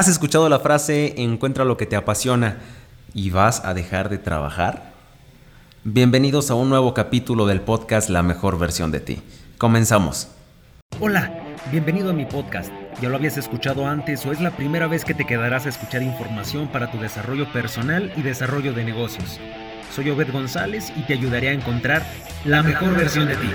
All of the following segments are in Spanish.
¿Has escuchado la frase encuentra lo que te apasiona y vas a dejar de trabajar? Bienvenidos a un nuevo capítulo del podcast La mejor versión de ti. Comenzamos. Hola, bienvenido a mi podcast. ¿Ya lo habías escuchado antes o es la primera vez que te quedarás a escuchar información para tu desarrollo personal y desarrollo de negocios? Soy Obed González y te ayudaré a encontrar la mejor versión de ti.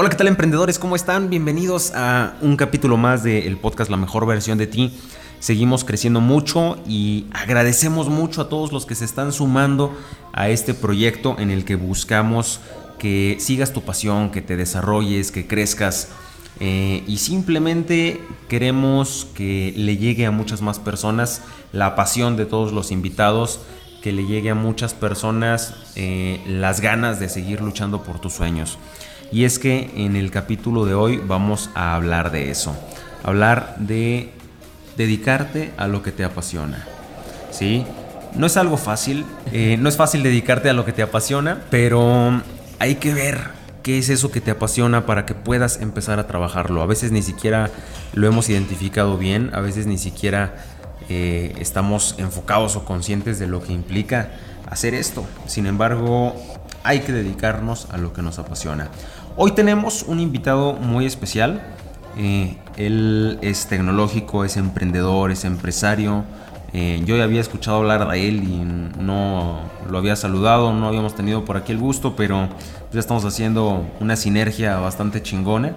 Hola, ¿qué tal emprendedores? ¿Cómo están? Bienvenidos a un capítulo más del podcast La mejor versión de ti. Seguimos creciendo mucho y agradecemos mucho a todos los que se están sumando a este proyecto en el que buscamos que sigas tu pasión, que te desarrolles, que crezcas. Eh, y simplemente queremos que le llegue a muchas más personas la pasión de todos los invitados, que le llegue a muchas personas eh, las ganas de seguir luchando por tus sueños. Y es que en el capítulo de hoy vamos a hablar de eso. Hablar de dedicarte a lo que te apasiona. ¿Sí? No es algo fácil. Eh, no es fácil dedicarte a lo que te apasiona, pero hay que ver qué es eso que te apasiona para que puedas empezar a trabajarlo. A veces ni siquiera lo hemos identificado bien, a veces ni siquiera eh, estamos enfocados o conscientes de lo que implica hacer esto. Sin embargo, hay que dedicarnos a lo que nos apasiona. Hoy tenemos un invitado muy especial. Eh, él es tecnológico, es emprendedor, es empresario. Eh, yo ya había escuchado hablar de él y no lo había saludado, no habíamos tenido por aquí el gusto, pero ya estamos haciendo una sinergia bastante chingona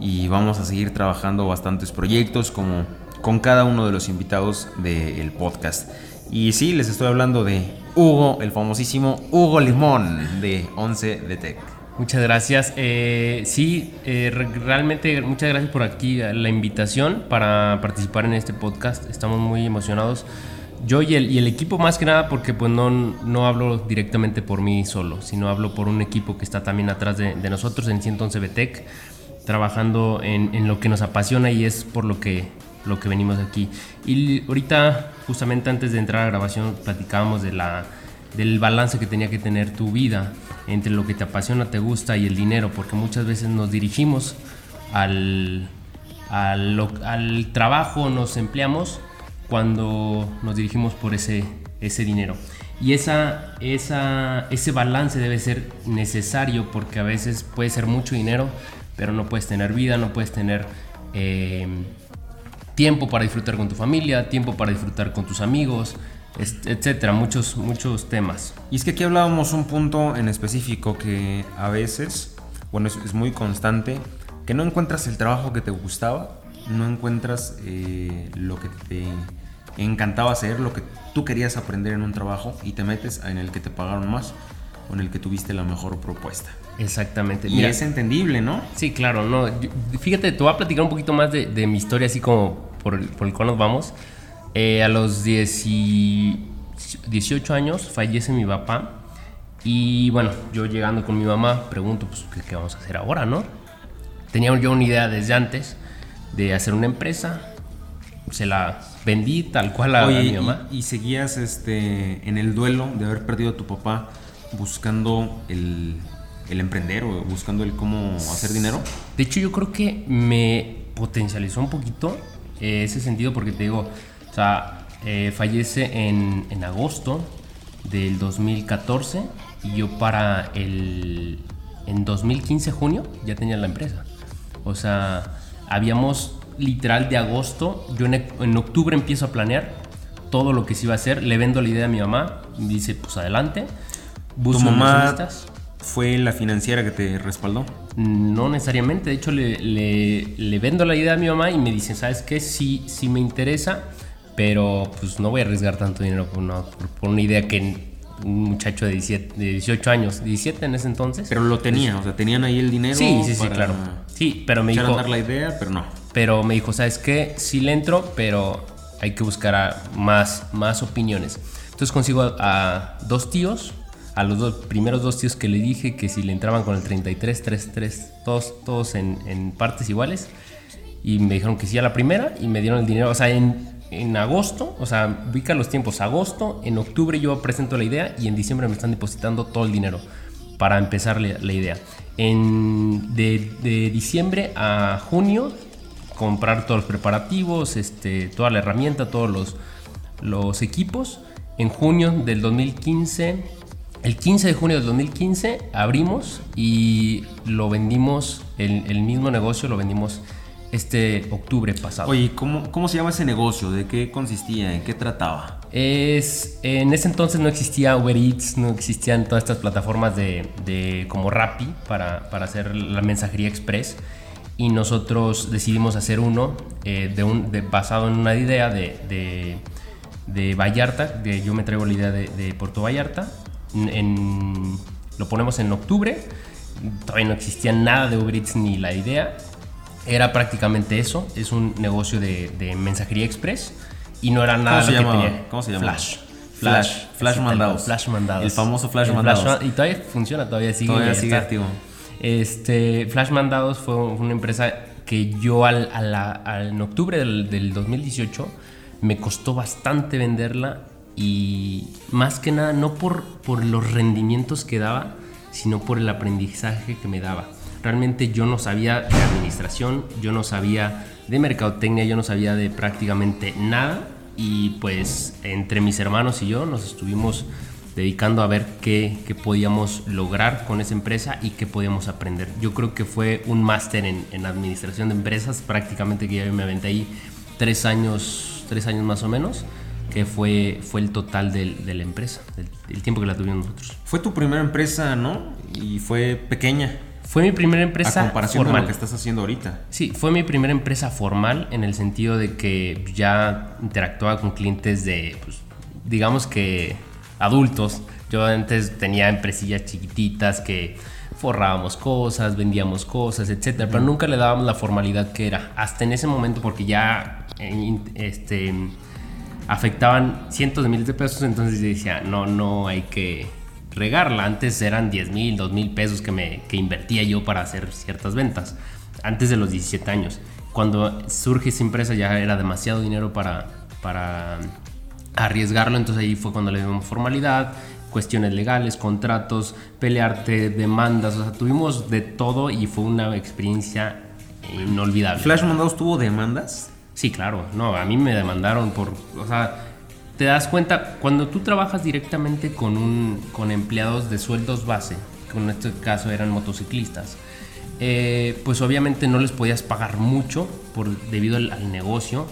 y vamos a seguir trabajando bastantes proyectos como con cada uno de los invitados del podcast. Y sí, les estoy hablando de Hugo, el famosísimo Hugo Limón de 11 de Tech. Muchas gracias. Eh, sí, eh, realmente muchas gracias por aquí la invitación para participar en este podcast. Estamos muy emocionados. Yo y el, equipo más que nada porque pues no, no hablo directamente por mí solo, sino hablo por un equipo que está también atrás de, nosotros en 111 BTEC, trabajando en, lo que nos apasiona y es por lo que, lo que venimos aquí. Y ahorita, justamente antes de entrar a grabación, platicábamos de la del balance que tenía que tener tu vida entre lo que te apasiona, te gusta y el dinero, porque muchas veces nos dirigimos al, al, trabajo, nos empleamos cuando nos dirigimos por ese, ese dinero. Y esa, esa, ese balance debe ser necesario porque a veces puede ser mucho dinero, pero no puedes tener vida, no puedes tener eh, tiempo para disfrutar con tu familia, tiempo para disfrutar con tus amigos, etcétera, muchos, muchos temas. Y es que aquí hablábamos un punto en específico que a veces, bueno, es, muy constante, que no encuentras el trabajo que te gustaba, no encuentras eh, lo que te encantaba hacer, lo que tú querías aprender en un trabajo y te metes en el que te pagaron más o en el que tuviste la mejor propuesta. Exactamente. Y es entendible, ¿no? Sí, claro, no. Fíjate, te voy a platicar un poquito más de, mi historia, así como por por el cual nos vamos. Eh, a los 18 años fallece mi papá y bueno, yo llegando con mi mamá pregunto, pues, ¿qué, vamos a hacer ahora, no? Tenía yo una idea desde antes de hacer una empresa, se la vendí tal cual a, mi mamá. Y, seguías este, en el duelo de haber perdido a tu papá buscando el, el emprender o buscando el cómo hacer dinero? De hecho, yo creo que me potencializó un poquito eh, ese sentido porque te digo, o sea, eh, fallece en, en, agosto del 2014 y yo para el... En 2015, junio, ya tenía la empresa. O sea, habíamos literal de agosto, yo en, octubre empiezo a planear todo lo que se iba a hacer, le vendo la idea a mi mamá, me dice, pues adelante. ¿Tu mamá fue la financiera que te respaldó? No necesariamente, de hecho le, le, le, vendo la idea a mi mamá y me dice, ¿sabes qué? Si, si me interesa, pero pues no voy a arriesgar tanto dinero por una, por una idea que un muchacho de, 17, de 18 años, 17 en ese entonces. Pero lo tenía, o sea, tenían ahí el dinero. Sí, sí, sí, claro. Sí, pero me dijo. dar la idea, pero no. Pero me dijo, ¿sabes qué? Sí le entro, pero hay que buscar más, más opiniones. Entonces consigo a, dos tíos, a los dos, primeros dos tíos que le dije que si le entraban con el 33, 33, todos, todos en, en partes iguales. Y me dijeron que sí a la primera y me dieron el dinero. O sea, en en agosto, o sea, ubica los tiempos, agosto, en octubre yo presento la idea y en diciembre me están depositando todo el dinero para empezar la, la idea. En, de, de, diciembre a junio, comprar todos los preparativos, este, toda la herramienta, todos los, los equipos. En junio del 2015, el 15 de junio del 2015, abrimos y lo vendimos, el, el mismo negocio lo vendimos este octubre pasado. Oye, ¿cómo, ¿cómo se llama ese negocio? ¿De qué consistía? ¿En qué trataba? Es, en ese entonces no existía Uber Eats, no existían todas estas plataformas de, de como Rappi para, para, hacer la mensajería express y nosotros decidimos hacer uno eh, de un, de, basado en una idea de, de, de Vallarta, de, yo me traigo la idea de, de Puerto Vallarta, en, lo ponemos en octubre, todavía no existía nada de Uber Eats ni la idea, era prácticamente eso, es un negocio de, de mensajería express y no era nada ¿Cómo se que tenía. ¿Cómo se llama? Flash. Flash. Flash mandados. Flash mandados. El famoso Flash El mandados. y todavía funciona, todavía sigue. Todavía y sigue está. activo. Este, Flash Mandados fue una empresa que yo al, a la- al- en octubre del, del 2018 me costó bastante venderla y más que nada no por, por los rendimientos que daba, sino por el aprendizaje que me daba. Realmente yo no sabía de administración, yo no sabía de mercadotecnia, yo no sabía de prácticamente nada y pues entre mis hermanos y yo nos estuvimos dedicando a ver qué, qué podíamos lograr con esa empresa y qué podíamos aprender. Yo creo que fue un máster en, en administración de empresas, prácticamente que ya me aventé ahí tres años, tres años más o menos, que fue, fue el total del- de la empresa, del, del tiempo que la tuvimos nosotros. Fue tu primera empresa, ¿no? Y fue pequeña. Fue mi primera empresa a comparación formal. de lo que estás haciendo ahorita. Sí, fue mi primera empresa formal en el sentido de que ya interactuaba con clientes de, pues, digamos que adultos. Yo antes tenía empresillas chiquititas que forrábamos cosas, vendíamos cosas, etcétera, pero nunca le dábamos la formalidad que era. Hasta en ese momento, porque ya eh, este, afectaban cientos de miles de pesos, entonces decía, no, no hay que regarla. Antes eran 10 mil, 2 mil pesos que, me, que invertía yo para hacer ciertas ventas, antes de los 17 años. Cuando surge esa empresa ya era demasiado dinero para, para arriesgarlo, entonces ahí fue cuando le dimos formalidad, cuestiones legales, contratos, pelearte, demandas, o sea, tuvimos de todo y fue una experiencia inolvidable. ¿Flash Mandados tuvo demandas? Sí, claro. No, a mí me demandaron por, o sea, te das cuenta cuando tú trabajas directamente con un con empleados de sueldos base, que en este caso eran motociclistas. eh, pues obviamente no les podías pagar mucho por debido al, al negocio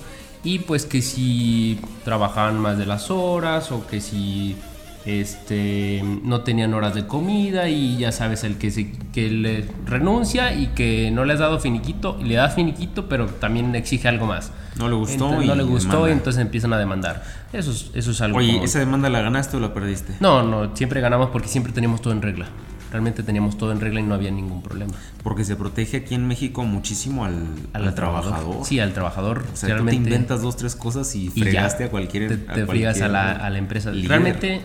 y pues que si trabajaban más de las horas o que si este no tenían horas de comida y ya sabes el que se que le renuncia y que no le has dado finiquito y le das finiquito pero también exige algo más No le gustó Entonces, y no le gustó demanda. y entonces empiezan a demandar eso es, eso es algo Oye, común. ¿esa demanda la ganaste o la perdiste? no no siempre ganamos porque siempre teníamos todo en regla realmente teníamos todo en regla y no había ningún problema Porque se protege aquí en México muchísimo al, al trabajador. sí al trabajador O sea, tú te realmente inventas dos, tres cosas y y ya fregaste a cualquier. te, a te a cualquier la, a la empresa. líder. Realmente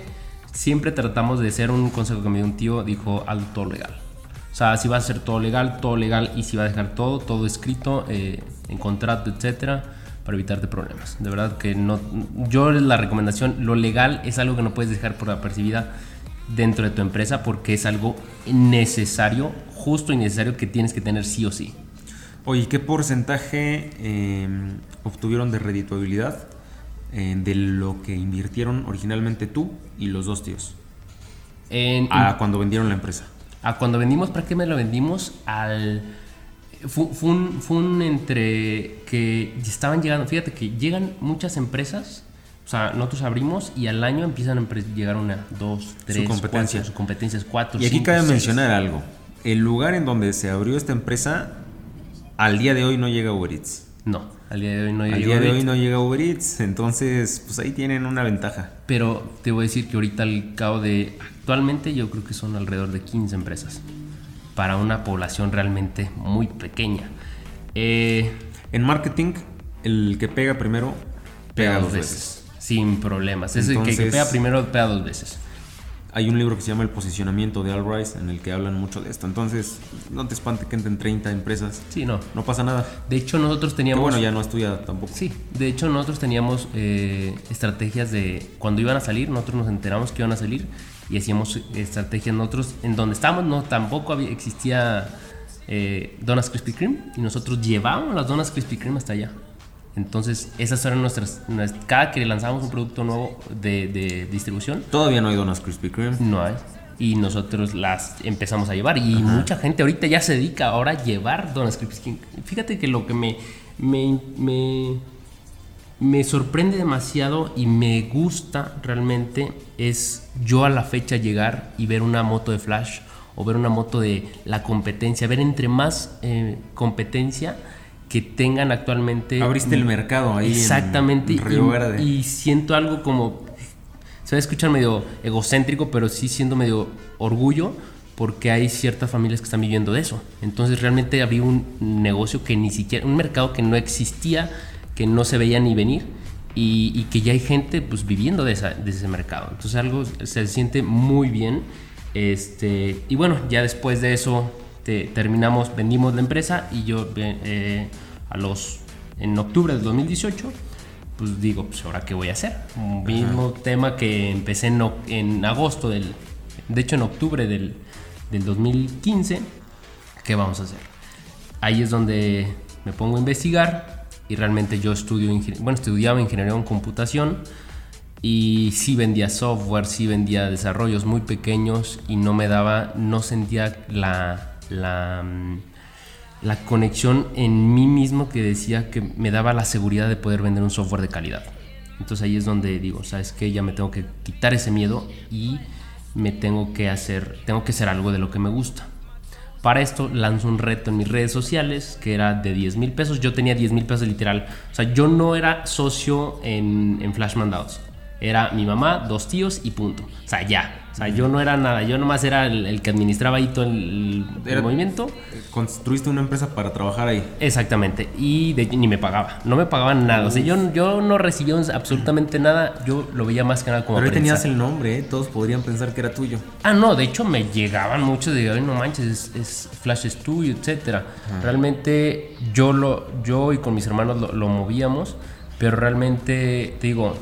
siempre tratamos de ser un consejo que me dio un tío, dijo algo todo legal. O sea, si vas a hacer todo legal, todo legal y si vas a dejar todo, todo escrito eh, en contrato, etcétera, para evitarte problemas. De verdad que no, yo la recomendación, lo legal es algo que no puedes dejar por apercibida dentro de tu empresa porque es algo necesario, justo y necesario que tienes que tener sí o sí. Oye, ¿qué porcentaje eh, obtuvieron de redituabilidad eh, de lo que invirtieron originalmente tú y los dos tíos? En, A cuando vendieron la empresa. a cuando vendimos, prácticamente lo vendimos al... Fue, fue un, fue un entre que estaban llegando, fíjate que llegan muchas empresas, o sea, nosotros abrimos y al año empiezan a llegar una, dos, tres, competencia. cuatro, su competencias, cuatro, Y aquí cinco, cabe seis. mencionar algo. El lugar en donde se abrió esta empresa, al día de hoy no llega Uber Eats. No, al día de hoy no Al día de Uber hoy Eats, no llega Uber Eats, entonces pues ahí tienen una ventaja. Pero te voy a decir que ahorita al cabo de... Actualmente yo creo que son alrededor de 15 empresas para una población realmente muy pequeña. Eh, En marketing, el que pega primero pega dos veces. Sin problemas. Es el que, pega primero, pega dos veces. Hay un libro que se llama El posicionamiento de Al Rice en el que hablan mucho de esto. Entonces, no te espante que entren 30 empresas. Sí, no. No pasa nada. De hecho, nosotros teníamos... bueno, ya no estudia tampoco. Sí, de hecho nosotros teníamos eh, estrategias de... Cuando iban a salir, nosotros nos enteramos que iban a salir y hacíamos estrategias nosotros en donde estábamos, no, tampoco había, existía eh, Donas Krispy Kreme y nosotros llevábamos las Donas Krispy Kreme hasta allá. Entonces, esas eran nuestras, Cada que lanzábamos un producto nuevo de, distribución. Todavía no hay donas Krispy Kreme. No hay. Y nosotros las empezamos a llevar. Y mucha gente ahorita ya se dedica ahora a llevar donas Krispy Kreme. Fíjate que lo que me, me, me, me sorprende demasiado y me gusta realmente es yo a la fecha llegar y ver una moto de Flash o ver una moto de la competencia. Ver entre más eh, competencia que tengan actualmente. Abriste el mercado ahí. Exactamente. En Río Verde. Y, siento algo como. Se va a escuchar medio egocéntrico, pero sí siendo medio orgullo porque hay ciertas familias que están viviendo de eso. Entonces realmente había un negocio que ni siquiera, un mercado que no existía, que no se veía ni venir y, que ya hay gente pues viviendo de, ese mercado. Entonces algo se siente muy bien. Este, y bueno, ya después de eso terminamos, vendimos la empresa y yo eh, a los, en octubre del 2018, pues digo, pues ahora qué voy a hacer. mismo tema que empecé en, en, agosto del, de hecho en octubre del, del 2015, ¿qué vamos a hacer? Ahí es donde me pongo a investigar y realmente yo estudio, bueno, estudiaba ingeniería en computación y sí vendía software, sí vendía desarrollos muy pequeños y no me daba, no sentía la la, la conexión en mí mismo que decía que me daba la seguridad de poder vender un software de calidad. Entonces ahí es donde digo, ¿sabes qué? Ya me tengo que quitar ese miedo y me tengo que hacer, tengo que hacer algo de lo que me gusta. Para esto lanzo un reto en mis redes sociales que era de 10 mil pesos. Yo tenía 10 mil pesos literal. O sea, yo no era socio en, en Flash Mandados. Era mi mamá, dos tíos y punto. O sea, ya. O sea, yo no era nada, yo nomás era el, que administraba ahí todo el, movimiento. Construiste una empresa para trabajar ahí. Exactamente, y de, ni me pagaba, no me pagaban nada. O sea, yo, yo no recibía absolutamente nada, yo lo veía más que nada como Pero ahí tenías el nombre, ¿eh? todos podrían pensar que era tuyo. Ah, no, de hecho me llegaban muchos de, ay, no manches, es, Flash Studio, etcétera. Realmente yo, lo, yo y con mis hermanos lo, lo movíamos, pero realmente, te digo,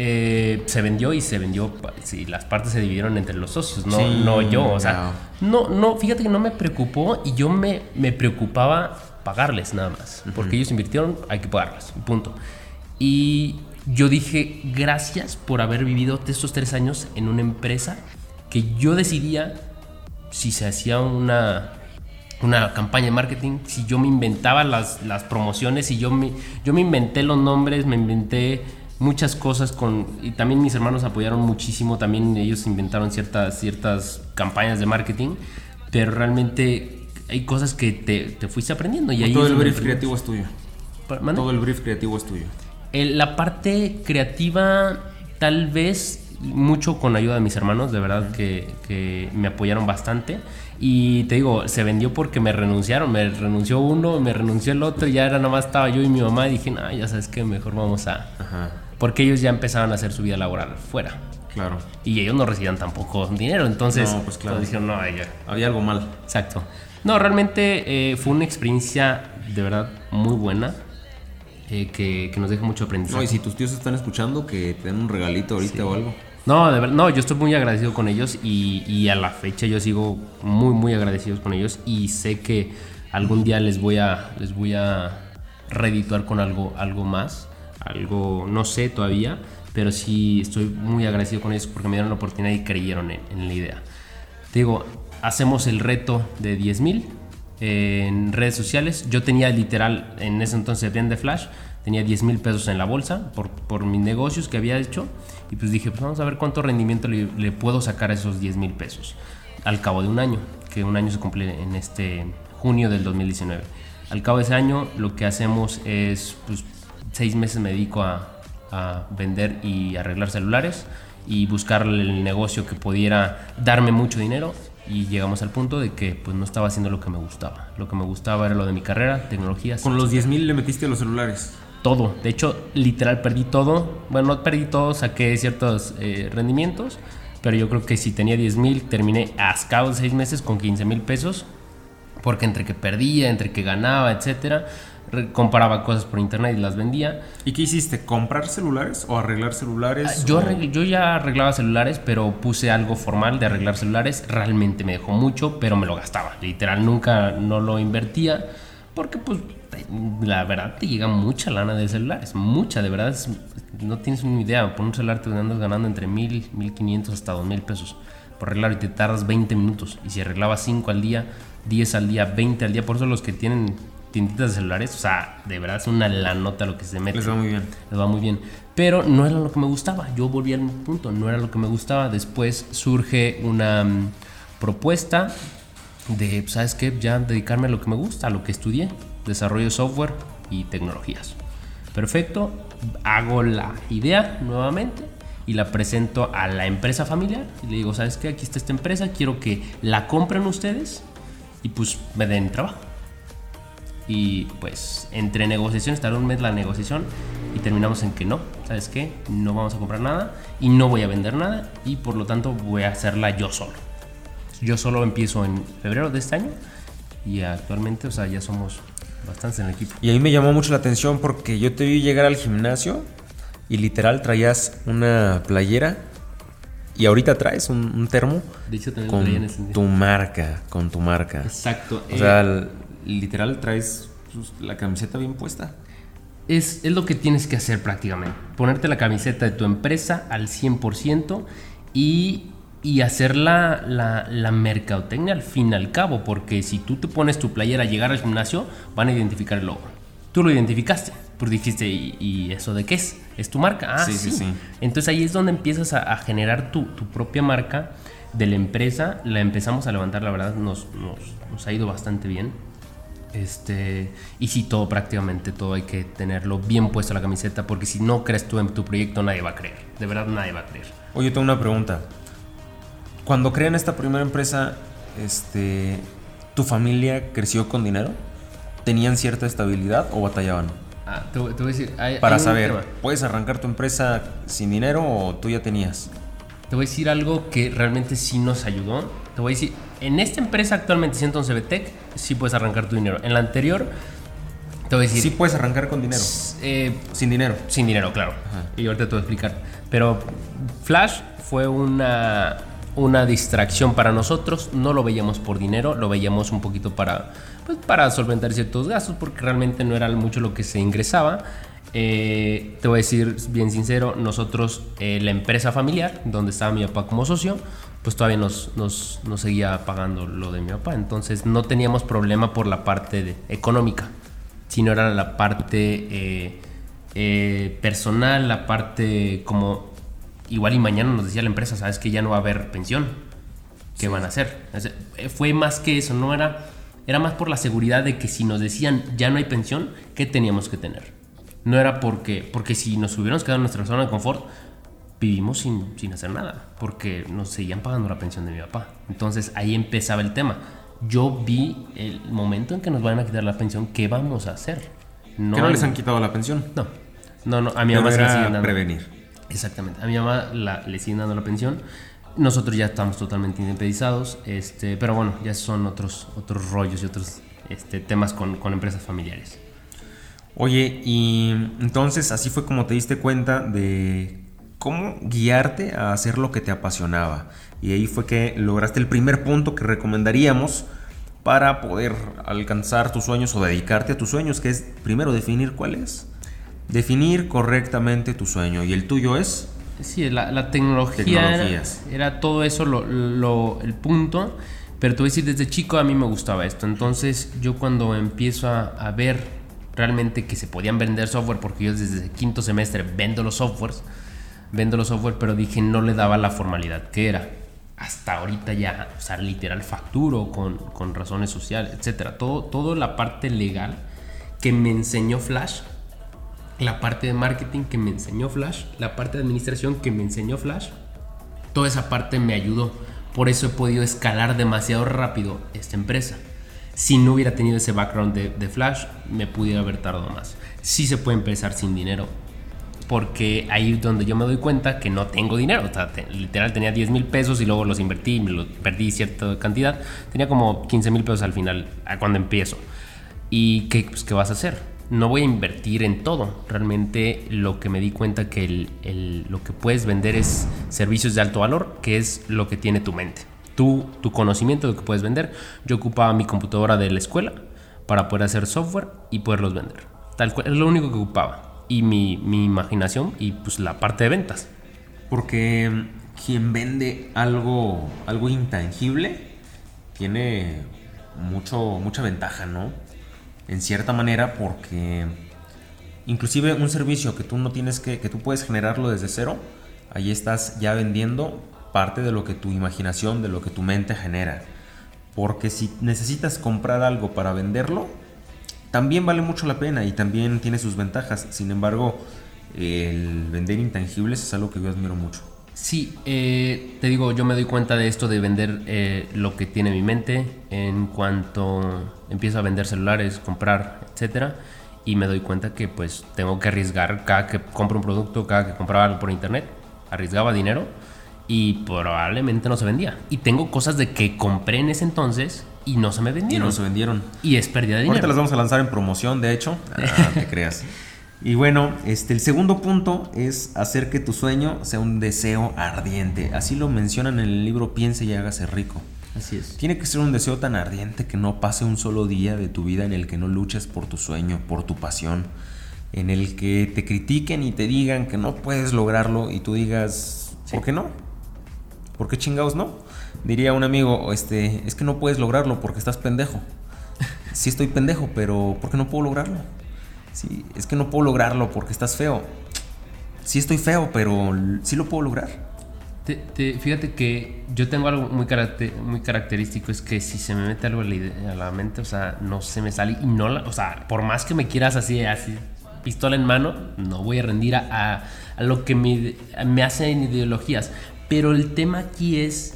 eh, se vendió y se vendió, sí, las partes se dividieron entre los socios, no, no yo, o sea, no, no, fíjate que no me preocupó y yo me, me preocupaba pagarles nada más, porque ellos invirtieron, hay que pagarles, punto. Y yo dije, gracias por haber vivido estos tres años en una empresa que yo decidía si se hacía una, una campaña de marketing, si yo me inventaba las, las promociones, si yo me, yo me inventé los nombres, me inventé muchas cosas con y también mis hermanos apoyaron muchísimo también ellos inventaron ciertas ciertas campañas de marketing pero realmente hay cosas que te, te fuiste aprendiendo y ahí todo el brief creativo es tuyo todo el brief creativo es tuyo la parte creativa tal vez mucho con ayuda de mis hermanos de verdad que, que me apoyaron bastante y te digo, se vendió porque me renunciaron. Me renunció uno, me renunció el otro. Y ya era nada más estaba yo y mi mamá. Y dije, no, ya sabes que mejor vamos a, Ajá porque ellos ya empezaban a hacer su vida laboral fuera. Claro. Y ellos no recibían tampoco dinero, entonces no, pues claro. dijeron, no, había algo mal. Exacto. No, realmente eh, fue una experiencia de verdad muy buena. Eh, que, que, nos deja mucho aprendizaje. No, y si tus tíos están escuchando, que te den un regalito ahorita o algo. No, de verdad, no, yo estoy muy agradecido con ellos y, y, a la fecha yo sigo muy, muy agradecido con ellos y sé que algún día les voy a, les voy a redituar con algo, algo más algo, no sé todavía, pero sí estoy muy agradecido con ellos porque me dieron la oportunidad y creyeron en, la idea. Te digo, hacemos el reto de 10 mil en redes sociales. Yo tenía literal, en ese entonces de Flash, tenía 10 mil pesos en la bolsa por, por, mis negocios que había hecho y pues dije, pues vamos a ver cuánto rendimiento le, le puedo sacar a esos 10 mil pesos al cabo de un año, que un año se cumple en este junio del 2019. Al cabo de ese año lo que hacemos es pues, seis meses me dedico a, vender y arreglar celulares y buscar el negocio que pudiera darme mucho dinero y llegamos al punto de que pues no estaba haciendo lo que me gustaba. Lo que me gustaba era lo de mi carrera, tecnologías. ¿Con los 10 mil le metiste a los celulares? Todo. De hecho, literal perdí todo. Bueno, no perdí todo, saqué ciertos eh, rendimientos, pero yo creo que si tenía 10 mil, terminé a cabo de 6 meses con 15 mil pesos, porque entre que perdía, entre que ganaba, etcétera, comparaba cosas por internet y las vendía. ¿Y qué hiciste? ¿Comprar celulares o arreglar celulares? Ah, Yo, o- yo ya arreglaba celulares, pero puse algo formal de arreglar celulares. Realmente me dejó mucho, pero me lo gastaba. Literal, nunca no lo invertía. Porque, pues, la verdad te llega mucha lana de celulares. Mucha, de verdad. es- no tienes una idea. Por un celular te andas ganando entre mil, mil quinientos hasta dos mil pesos. Por arreglar y te tardas 20 minutos. Y si arreglabas 5 al día, 10 al día, 20 al día. Por eso los que tienen tienditas de celulares, o sea, de verdad es una lanota lo que se mete Les va muy bien. les va muy bien. Pero no era lo que me gustaba. Yo volví al punto, no era lo que me gustaba. Después surge una mm, propuesta de, ¿sabes qué? Ya dedicarme a lo que me gusta, a lo que estudié, desarrollo de software y tecnologías. Perfecto, hago la idea nuevamente y la presento a la empresa familiar y le digo, ¿sabes qué? Aquí está esta empresa, quiero que la compren ustedes y pues me den trabajo. Y pues entre negociaciones, tardó un mes la negociación y terminamos en que no, ¿sabes qué? No vamos a comprar nada y no voy a vender nada y por lo tanto voy a hacerla yo solo. Yo solo empiezo en febrero de este año y actualmente, o sea, ya somos bastantes en el equipo. Y ahí me llamó mucho la atención porque yo te vi llegar al gimnasio y literal traías una playera y ahorita traes un, un termo De hecho, con tu marca, con tu marca. Exacto. O eh, sea, l- literal traes pues, la camiseta bien puesta. Es, es lo que tienes que hacer prácticamente. Ponerte la camiseta de tu empresa al 100% y, y hacer la, la, la mercadotecnia al fin y al cabo. Porque si tú te pones tu playera a llegar al gimnasio, van a identificar el logo. Tú lo identificaste, porque dijiste, ¿y, y eso de qué es? ¿Es tu marca? Ah, Sí, sí. sí, sí. Entonces ahí es donde empiezas a, a generar tu, tu propia marca de la empresa. La empezamos a levantar, la verdad, nos, nos, nos ha ido bastante bien. Este, y sí, todo prácticamente, todo hay que tenerlo bien puesto la camiseta, porque si no crees tú en tu proyecto, nadie va a creer. De verdad, nadie va a creer. Oye, tengo una pregunta. Cuando crean esta primera empresa, este, ¿tu familia creció con dinero? ¿Tenían cierta estabilidad o batallaban? Ah, te, voy- a decir, hay- Para hay saber. ¿puedes arrancar tu empresa sin dinero o tú ya tenías? Te voy a decir algo que realmente sí nos ayudó. Te voy a decir, en esta empresa actualmente, 111 Betec, sí puedes arrancar tu dinero. En la anterior, te voy a decir, Sí puedes arrancar con dinero. eh, Sin dinero. Sin dinero, claro. Y ahorita te voy a explicar. Pero Flash fue una, una distracción para nosotros. No lo veíamos por dinero, lo veíamos un poquito para, pues, para solventar ciertos gastos, porque realmente no era mucho lo que se ingresaba. Eh, te voy a decir bien sincero, nosotros, eh, la empresa familiar, donde estaba mi papá como socio, pues todavía nos, nos, nos seguía pagando lo de mi papá. Entonces no teníamos problema por la parte de- económica, sino era la parte eh, personal, la parte como igual y mañana nos decía la empresa, sabes que ya no va a haber pensión, ¿qué van a hacer? Fue más que eso, no era, era más por la seguridad de que si nos decían ya no hay pensión, ¿qué teníamos que tener? No era porque, porque si nos hubiéramos quedado en nuestra zona de confort, vivimos sin, sin hacer nada, porque nos seguían pagando la pensión de mi papá. Entonces ahí empezaba el tema. Yo vi el momento en que nos van a quitar la pensión, ¿qué vamos a hacer? que no les han quitado la pensión. no, no, no, a mi mamá se era siguen dando. prevenir. Exactamente, a mi mamá la- le siguen dando la pensión. Nosotros ya estamos totalmente independizados, este, pero bueno, ya son otros, otros rollos y otros este, temas con, con empresas familiares. Oye, y entonces así fue como te diste cuenta de cómo guiarte a hacer lo que te apasionaba. Y ahí fue que lograste el primer punto que recomendaríamos para poder alcanzar tus sueños o dedicarte a tus sueños, que es primero definir cuál es. Definir correctamente tu sueño. Y el tuyo es... Sí, la, la tecnología era, era todo eso lo, lo- el punto, pero te voy a decir, desde chico a mí me gustaba esto, entonces yo cuando empiezo a, a ver realmente que se podían vender software, porque yo desde el quinto semestre vendo los softwares, vendo los software, pero dije no le daba la formalidad que era. Hasta ahorita ya, o sea, literal facturo con, con razones sociales, etcétera. Todo, todo la parte legal que me enseñó Flash la parte de marketing que me enseñó Flash, la parte de administración que me enseñó Flash, toda esa parte me ayudó. Por eso he podido escalar demasiado rápido esta empresa. Si no hubiera tenido ese background de, Flash, me pudiera haber tardado más. Sí se puede empezar sin dinero. porque ahí es donde yo me doy cuenta que no tengo dinero. O literal tenía 10 mil pesos y luego los invertí, me los perdí cierta cantidad. Tenía como 15 mil pesos al final, cuando empiezo. ¿Y qué, pues, qué vas a hacer? No voy a invertir en todo. Realmente lo que me di cuenta que lo que puedes vender es servicios de alto valor, que es lo que tiene tu mente. Tu, conocimiento de lo que puedes vender. Yo ocupaba mi computadora de la escuela para poder hacer software y poderlos vender. Tal cual, es lo único que ocupaba y mi, mi imaginación y pues la parte de ventas. Porque quien vende algo, algo intangible tiene mucho, mucha ventaja, ¿no? En cierta manera porque inclusive un servicio que tú no tienes que, que tú puedes generarlo desde cero, ahí estás ya vendiendo parte de lo que tu imaginación, de lo que tu mente genera. Porque si necesitas comprar algo para venderlo, también vale mucho la pena y también tiene sus ventajas. Sin embargo, el vender intangibles es algo que yo admiro mucho. Sí, eh, te digo, yo me doy cuenta de esto de vender eh, lo que tiene mi mente en cuanto empiezo a vender celulares, comprar, etcétera, y me doy cuenta que pues tengo que arriesgar cada que compro un producto, cada que compraba algo por internet, arriesgaba dinero y probablemente no se vendía. Y tengo cosas de que compré en ese entonces y no se me vendieron. Y no se vendieron. Y es pérdida de dinero. Ahorita las vamos a lanzar en promoción, de hecho. Ah, te creas. Y bueno, este, el segundo punto es hacer que tu sueño sea un deseo ardiente. Así lo mencionan en el libro Piense y hágase rico. Así es. Tiene que ser un deseo tan ardiente que no pase un solo día de tu vida en el que no luches por tu sueño, por tu pasión, en el que te critiquen y te digan que no puedes lograrlo y tú digas, ¿por qué no? ¿Por qué chingados no? Diría un amigo, este, es que no puedes lograrlo porque estás pendejo. Sí estoy pendejo, pero ¿por qué no puedo lograrlo? Sí, es que no puedo lograrlo porque estás feo. Sí estoy feo, pero sí lo puedo lograr. fíjate que yo tengo algo muy, característico, es que si se me mete algo a la, mente, o sea, no se me sale y no, o sea, por más que me quieras así, así, pistola en mano, no voy a rendir a, a, lo que me, me hacen ideologías. Pero el tema aquí es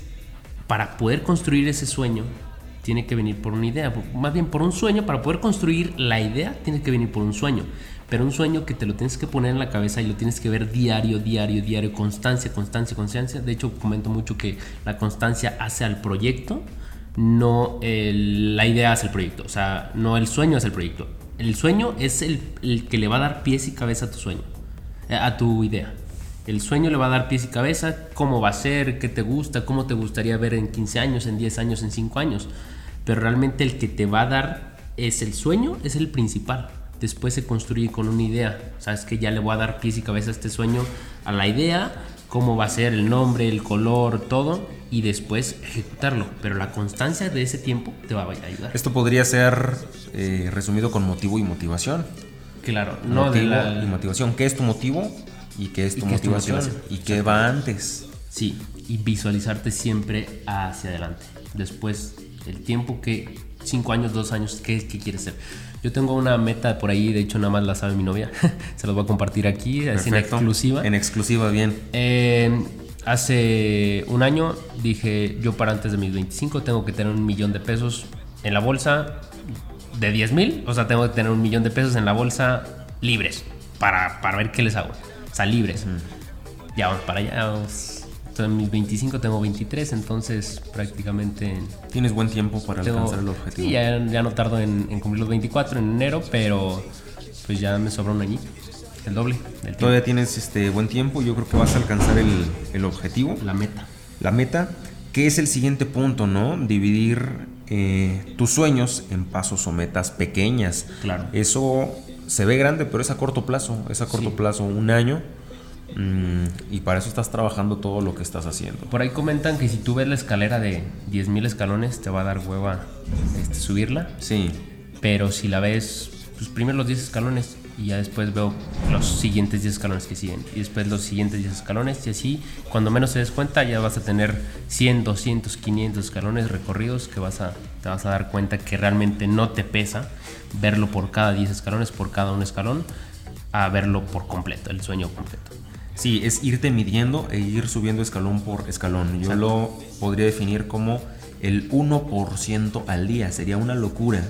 para poder construir ese sueño, tiene que venir por una idea. Más bien, por un sueño, para poder construir la idea, tiene que venir por un sueño. Pero un sueño que te lo tienes que poner en la cabeza y lo tienes que ver diario, diario, diario, constancia, constancia, constancia. De hecho, comento mucho que la constancia hace al proyecto, no la idea hace el proyecto. O sea, no el sueño es el proyecto. El sueño es el, el que le va a dar pies y cabeza a tu sueño, eh, a tu idea. El sueño le va a dar pies y cabeza, cómo va a ser, qué te gusta, cómo te gustaría ver en 15 años, en 10 años, en 5 años. Pero realmente el que te va a dar es el sueño, es el principal. Después se construye con una idea. Sabes que ya le voy a dar pies y cabeza a este sueño, a la idea, cómo va a ser el nombre, el color, todo, y después ejecutarlo. Pero la constancia de ese tiempo te va a ayudar. Esto podría ser eh, resumido con motivo y motivación. Claro, no de la... y motivación. ¿Qué es tu motivo? Y qué es tu motivación y qué va antes. Sí, y visualizarte siempre hacia adelante. Después, el tiempo que, cinco años, dos años, ¿qué, qué quieres ser? Yo tengo una meta por ahí, de hecho nada más la sabe mi novia, se los voy a compartir aquí, es en exclusiva. En exclusiva, bien. Eh, hace un año dije, yo para antes de mis 25 tengo que tener un millón de pesos en la bolsa de 10 mil, o sea, tengo que tener un millón de pesos en la bolsa libres para, para ver qué les hago. O sea, libres. Ya vamos para allá. en mis 25 tengo 23, entonces prácticamente... Tienes buen tiempo para alcanzar el objetivo. Sí, ya, no tardo en, cumplir los 24 en enero, pero pues ya me sobra un añito. El doble. Todavía tienes este buen tiempo, yo creo que vas a alcanzar el, el objetivo. La meta. La meta, que es el siguiente punto, ¿no? Dividir eh, tus sueños en pasos o metas pequeñas. Claro. Eso se ve grande, pero es a corto plazo, es a corto plazo, un año. Mm, y para eso estás trabajando todo lo que estás haciendo. Por ahí comentan que si tú ves la escalera de 10.000 escalones, te va a dar hueva este, subirla. Sí. Pero si la ves, pues primero los 10 escalones y ya después veo los siguientes 10 escalones que siguen y después los siguientes 10 escalones y así cuando menos te des cuenta ya vas a tener 100, 200, 500 escalones recorridos que vas a, te vas a dar cuenta que realmente no te pesa verlo por cada 10 escalones, por cada un escalón, a verlo por completo, el sueño completo. Sí, es irte midiendo e ir subiendo escalón por escalón. Yo lo podría definir como el 1% al día. Sería una locura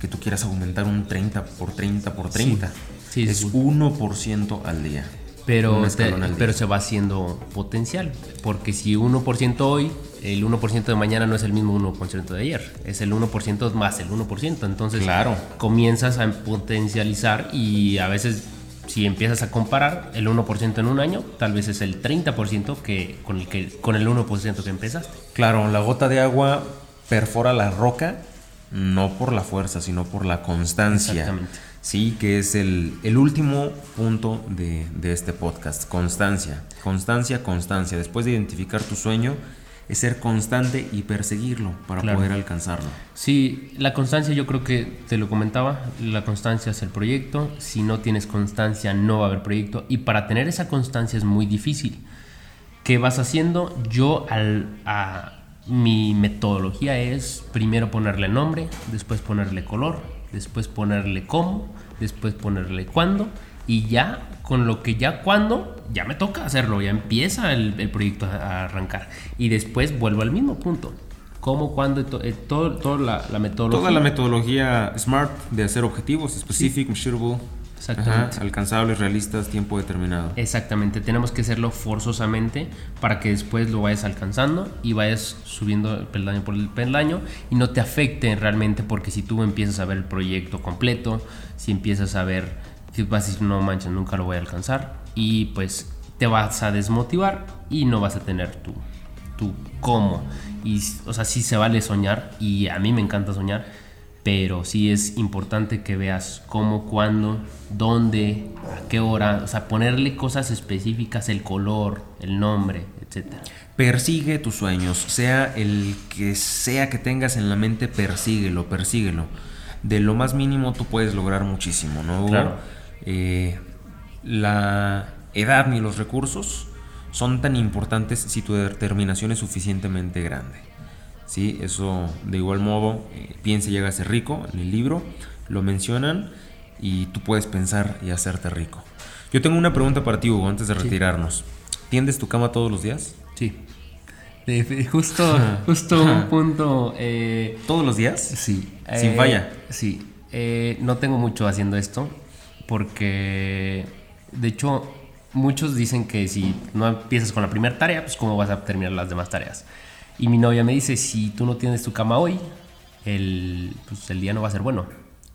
que tú quieras aumentar un 30 por 30 por 30. Sí. es 1% al día. Pero, te- pero se va haciendo potencial. Porque si 1% hoy, el 1% de mañana no es el mismo 1% de ayer. Es el 1% más el 1%. Entonces Claro. comienzas a potencializar y a veces si empiezas a comparar el 1% en un año, tal vez es el 30% que, con, el que, con el 1% que empezaste. Claro, la gota de agua perfora la roca no por la fuerza, sino por la constancia. Exactamente. Sí, que es el, el último punto de, de este podcast. Constancia. Constancia, constancia. Después de identificar tu sueño, es ser constante y perseguirlo para Claro. poder alcanzarlo. Sí, la constancia yo creo que te lo comentaba, la constancia es el proyecto, si no tienes constancia no va a haber proyecto y para tener esa constancia es muy difícil. ¿Qué vas haciendo? Yo al, a, mi metodología es primero ponerle nombre, después ponerle color, después ponerle cómo, después ponerle cuándo y ya con lo que ya cuando ya me toca hacerlo, ya empieza el, el proyecto a, arrancar y después vuelvo al mismo punto. ¿Cómo, cuándo? to- eh, todo, toda la, la metodología. Toda la metodología SMART de hacer objetivos, specific, measurable, Exactamente. ajá, alcanzables, realistas, tiempo determinado. Exactamente, tenemos que hacerlo forzosamente para que después lo vayas alcanzando y vayas subiendo peldaño por el peldaño y no te afecte realmente porque si tú empiezas a ver el proyecto completo, si empiezas a ver, si vas a decir no manches, nunca lo voy a alcanzar y pues te vas a desmotivar y no vas a tener tu, tu cómo. Y, o sea, sí se vale soñar y a mí me encanta soñar, pero sí es importante que veas cómo, cuándo, dónde, a qué hora, o sea, ponerle cosas específicas, el color, el nombre, etcétera. Persigue tus sueños, sea el que sea que tengas en la mente, persíguelo, persíguelo. De lo más mínimo tú puedes lograr muchísimo, ¿no? Claro. Eh, la edad ni los recursos son tan importantes si tu determinación es suficientemente grande. ¿Sí? Eso de igual modo, eh, piensa y llega a ser rico, en el libro lo mencionan y tú puedes pensar y hacerte rico. Yo tengo una pregunta para ti, Hugo, antes de retirarnos. ¿Tiendes tu cama todos los días? Sí. De- de- justo, justo un punto. eh, ¿Todos los días? Sí. Sin eh, falla. Sí. Eh, no tengo mucho haciendo esto porque, de hecho, muchos dicen que si no empiezas con la primera tarea, pues cómo vas a terminar las demás tareas. Y mi novia me dice, si tú no tienes tu cama hoy, el, pues el día no va a ser bueno.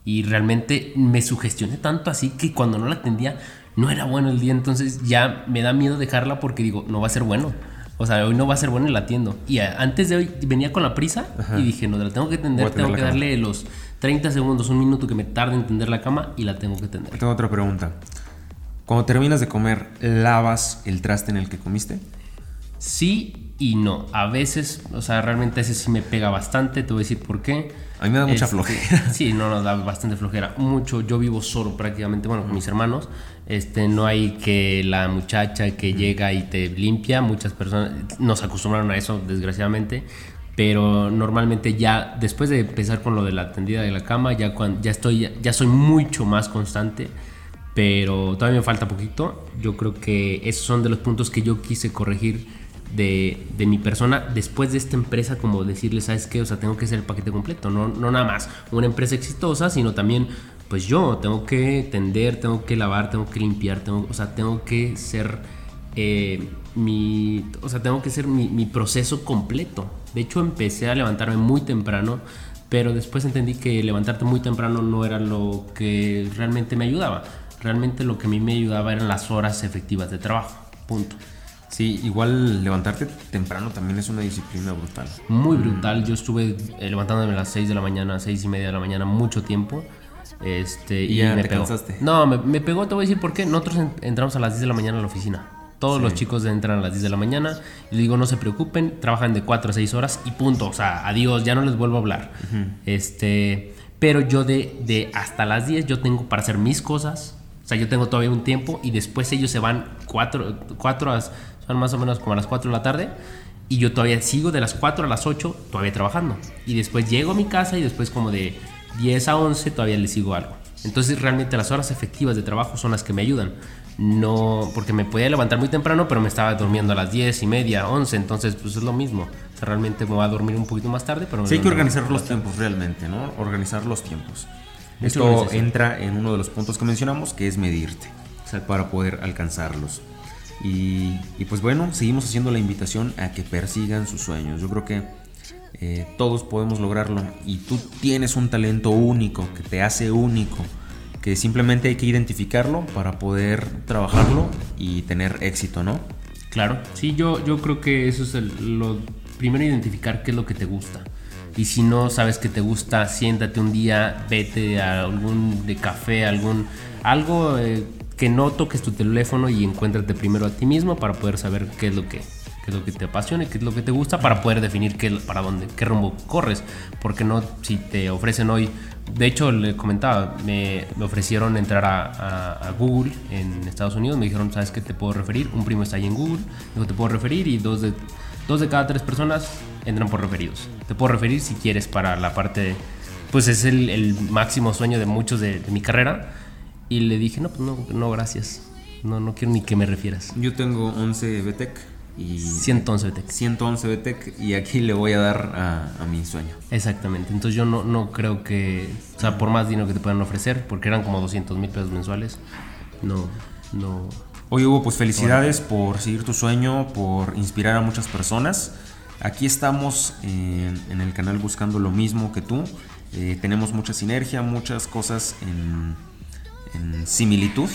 Y realmente me sugestioné tanto así que cuando no la atendía, no era bueno el día. Entonces ya me da miedo dejarla porque digo, no va a ser bueno. O sea, hoy no va a ser bueno y la atiendo. Y antes de hoy venía con la prisa y dije, no, la tengo que atender, tengo que cama. darle los 30 segundos, un minuto que me tarde en tender la cama y la tengo que tender. Tengo otra pregunta. Cuando terminas de comer, ¿lavas el traste en el que comiste? Sí y no. A veces, o sea, realmente ese sí me pega bastante. Te voy a decir por qué. A mí me da mucha Este, flojera. Sí, no nos da bastante flojera. Mucho. Yo vivo solo prácticamente, bueno, con mis hermanos. Este, no hay que la muchacha que llega y te limpia. Muchas personas nos acostumbraron a eso, desgraciadamente. Pero normalmente ya, después de empezar con lo de la tendida de la cama, ya, cuando, ya, estoy, ya soy mucho más constante. Pero todavía me falta poquito. Yo creo que esos son de los puntos que yo quise corregir de, de mi persona después de esta empresa, como decirle, ¿sabes qué? O sea, tengo que hacer el paquete completo, no, no nada más una empresa exitosa, sino también, pues yo tengo que tender, tengo que lavar, tengo que limpiar, tengo, o sea, tengo que ser eh, mi, o sea, tengo que ser mi proceso completo. De hecho, empecé a levantarme muy temprano, pero después entendí que levantarte muy temprano no era lo que realmente me ayudaba. Realmente lo que a mí me ayudaba eran las horas efectivas de trabajo. Punto. Sí, igual levantarte temprano también es una disciplina brutal. muy brutal. Yo estuve eh, levantándome a las 6 de la mañana, 6 y media de la mañana, mucho tiempo. Este, Y y, ya me te pegó. cansaste. No, me, me pegó, te voy a decir por qué. Nosotros en- entramos a las 10 de la mañana a la oficina. Todos los chicos entran a las 10 de la mañana. Y les digo, no se preocupen, trabajan de 4 a 6 horas y punto. O sea, adiós, ya no les vuelvo a hablar. Este, pero yo de, de hasta las 10 yo tengo para hacer mis cosas. O sea, yo tengo todavía un tiempo y después ellos se van 4, 4 a, son más o menos como a las 4 de la tarde. Y yo todavía sigo de las 4 a las 8 todavía trabajando. Y después llego a mi casa y después como de 10 a 11 todavía le sigo algo. Entonces realmente las horas efectivas de trabajo son las que me ayudan. No, porque me podía levantar muy temprano, pero me estaba durmiendo a las 10 y media, 11, entonces pues es lo mismo. O sea, realmente me voy a dormir un poquito más tarde, pero... me Sí, hay que organizar los tarde. tiempos realmente, ¿no? Organizar los tiempos. Mucha Esto entra en uno de los puntos que mencionamos, que es medirte. para poder alcanzarlos. Y, pues bueno, seguimos haciendo la invitación a que persigan sus sueños. Yo creo que eh, todos podemos lograrlo y tú tienes un talento único que te hace único, que simplemente hay que identificarlo para poder trabajarlo y tener éxito, ¿no? Claro, sí, yo, yo creo que eso es lo primero, identificar qué es lo que te gusta. Y si no sabes que te gusta, siéntate un día, vete a algún de café, algún algo eh, que no toques tu teléfono y encuéntrate primero a ti mismo para poder saber qué es lo que qué es lo que te apasiona y qué es lo que te gusta para poder definir qué, para dónde, qué rumbo corres. Porque no, si te ofrecen hoy, de hecho le comentaba, me, me ofrecieron entrar a, a, Google en Estados Unidos, me dijeron, ¿sabes qué te puedo referir? Un primo está ahí en Google, digo, te puedo referir y dos de, dos de cada tres personas entran por referidos. Te puedo referir si quieres para la parte, pues es el, el máximo sueño de muchos de, de mi carrera y le dije, no, pues no, no, gracias. No, no quiero ni que me refieras. Yo tengo 11 BTEC y... 111 BTEC. 111 BTEC y aquí le voy a dar a, mi sueño. Exactamente. Entonces yo no, no creo que... O sea, por más dinero que te puedan ofrecer, porque eran como 200 mil pesos mensuales, no, no... Oye Hugo, pues felicidades por seguir tu sueño, por inspirar a muchas personas. Aquí estamos en, en el canal buscando lo mismo que tú. Eh, tenemos mucha sinergia, muchas cosas en similitud.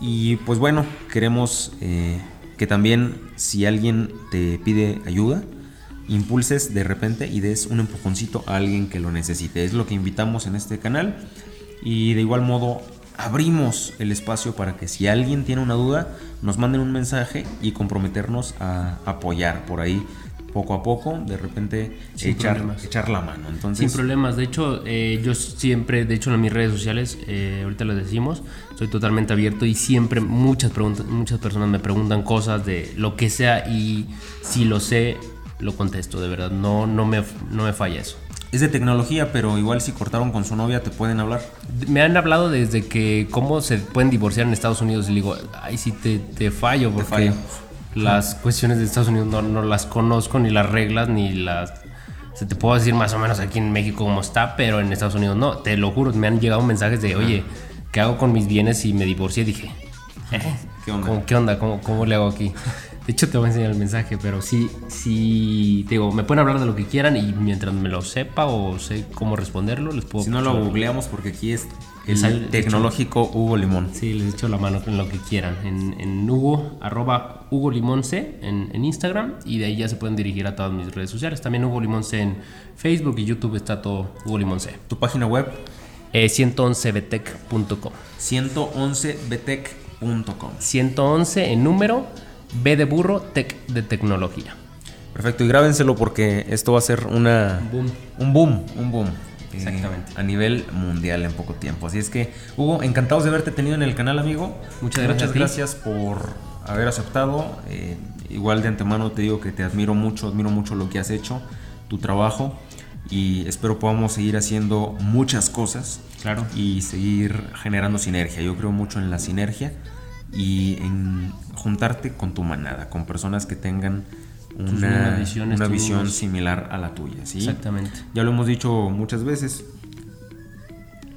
Y pues bueno, queremos eh, que también si alguien te pide ayuda, impulses de repente y des un empujoncito a alguien que lo necesite. Es lo que invitamos en este canal. Y de igual modo abrimos el espacio para que si alguien tiene una duda, nos manden un mensaje y comprometernos a apoyar por ahí poco a poco, de repente echar, echar, la mano. Entonces, Sin problemas. De hecho, eh, yo siempre, de hecho, en mis redes sociales, eh, ahorita lo decimos, soy totalmente abierto y siempre muchas, preguntas, muchas personas me preguntan cosas de lo que sea y si lo sé, lo contesto, de verdad. No, no, me, no me falla eso. Es de tecnología, pero igual si cortaron con su novia, ¿te pueden hablar? Me han hablado desde que cómo se pueden divorciar en Estados Unidos y digo, ay, sí te, te fallo, porque... Te fallo las cuestiones de Estados Unidos no, las conozco, ni las reglas, ni las... Se te puedo decir más o menos aquí en México cómo está, pero en Estados Unidos no. Te lo juro, me han llegado mensajes de, oye, ¿qué hago con mis bienes si me divorcié? Dije, ¿qué onda? ¿Qué onda? ¿Cómo, ¿Cómo le hago aquí? De hecho, te voy a enseñar el mensaje, pero sí, sí, te digo, me pueden hablar de lo que quieran y mientras me lo sepa o sé cómo responderlo, les puedo... Si no lo googleamos porque aquí es el tecnológico Hugo Limón. Sí, les echo la mano en lo que quieran. En, en Hugo, arroba Hugo Limón C en, en, Instagram y de ahí ya se pueden dirigir a todas mis redes sociales. También Hugo Limón C en Facebook y YouTube está todo Hugo Limón C. ¿Tu página web? Eh, 111betec.com. 111betec.com. 111 en número B de burro, tech de tecnología. Perfecto, y grábenselo porque esto va a ser una, un boom, un boom. Eh, Exactamente. a nivel mundial en poco tiempo. Así es que, Hugo, encantados de haberte tenido en el canal, amigo. Muchas gracias. Muchas gracias por haber aceptado. Eh, igual de antemano te digo que te admiro mucho, admiro mucho lo que has hecho, tu trabajo. Y espero podamos seguir haciendo muchas cosas. Claro. Y seguir generando sinergia. Yo creo mucho en la sinergia y en juntarte con tu manada, con personas que tengan una, visión, una visión similar a la tuya. ¿sí? Exactamente. Ya lo hemos dicho muchas veces,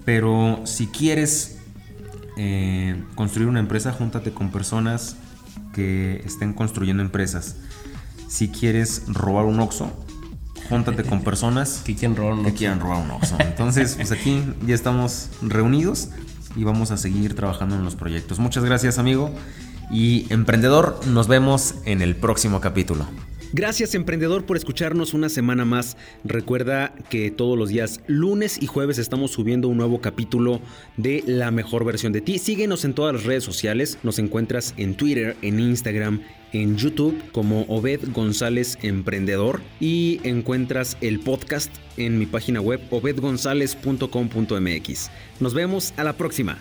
pero si quieres eh, construir una empresa, júntate con personas que estén construyendo empresas. Si quieres robar un Oxxo, júntate con personas que quieran robar un que quieran robar un Oxxo. Entonces, pues aquí ya estamos reunidos y vamos a seguir trabajando en los proyectos. Muchas gracias, amigo. Y emprendedor, nos vemos en el próximo capítulo. Gracias emprendedor por escucharnos una semana más. Recuerda que todos los días lunes y jueves estamos subiendo un nuevo capítulo de la mejor versión de ti. Síguenos en todas las redes sociales. Nos encuentras en Twitter, en Instagram, en YouTube como Obed González Emprendedor y encuentras el podcast en mi página web obedgonzalez.com.mx. Nos vemos a la próxima.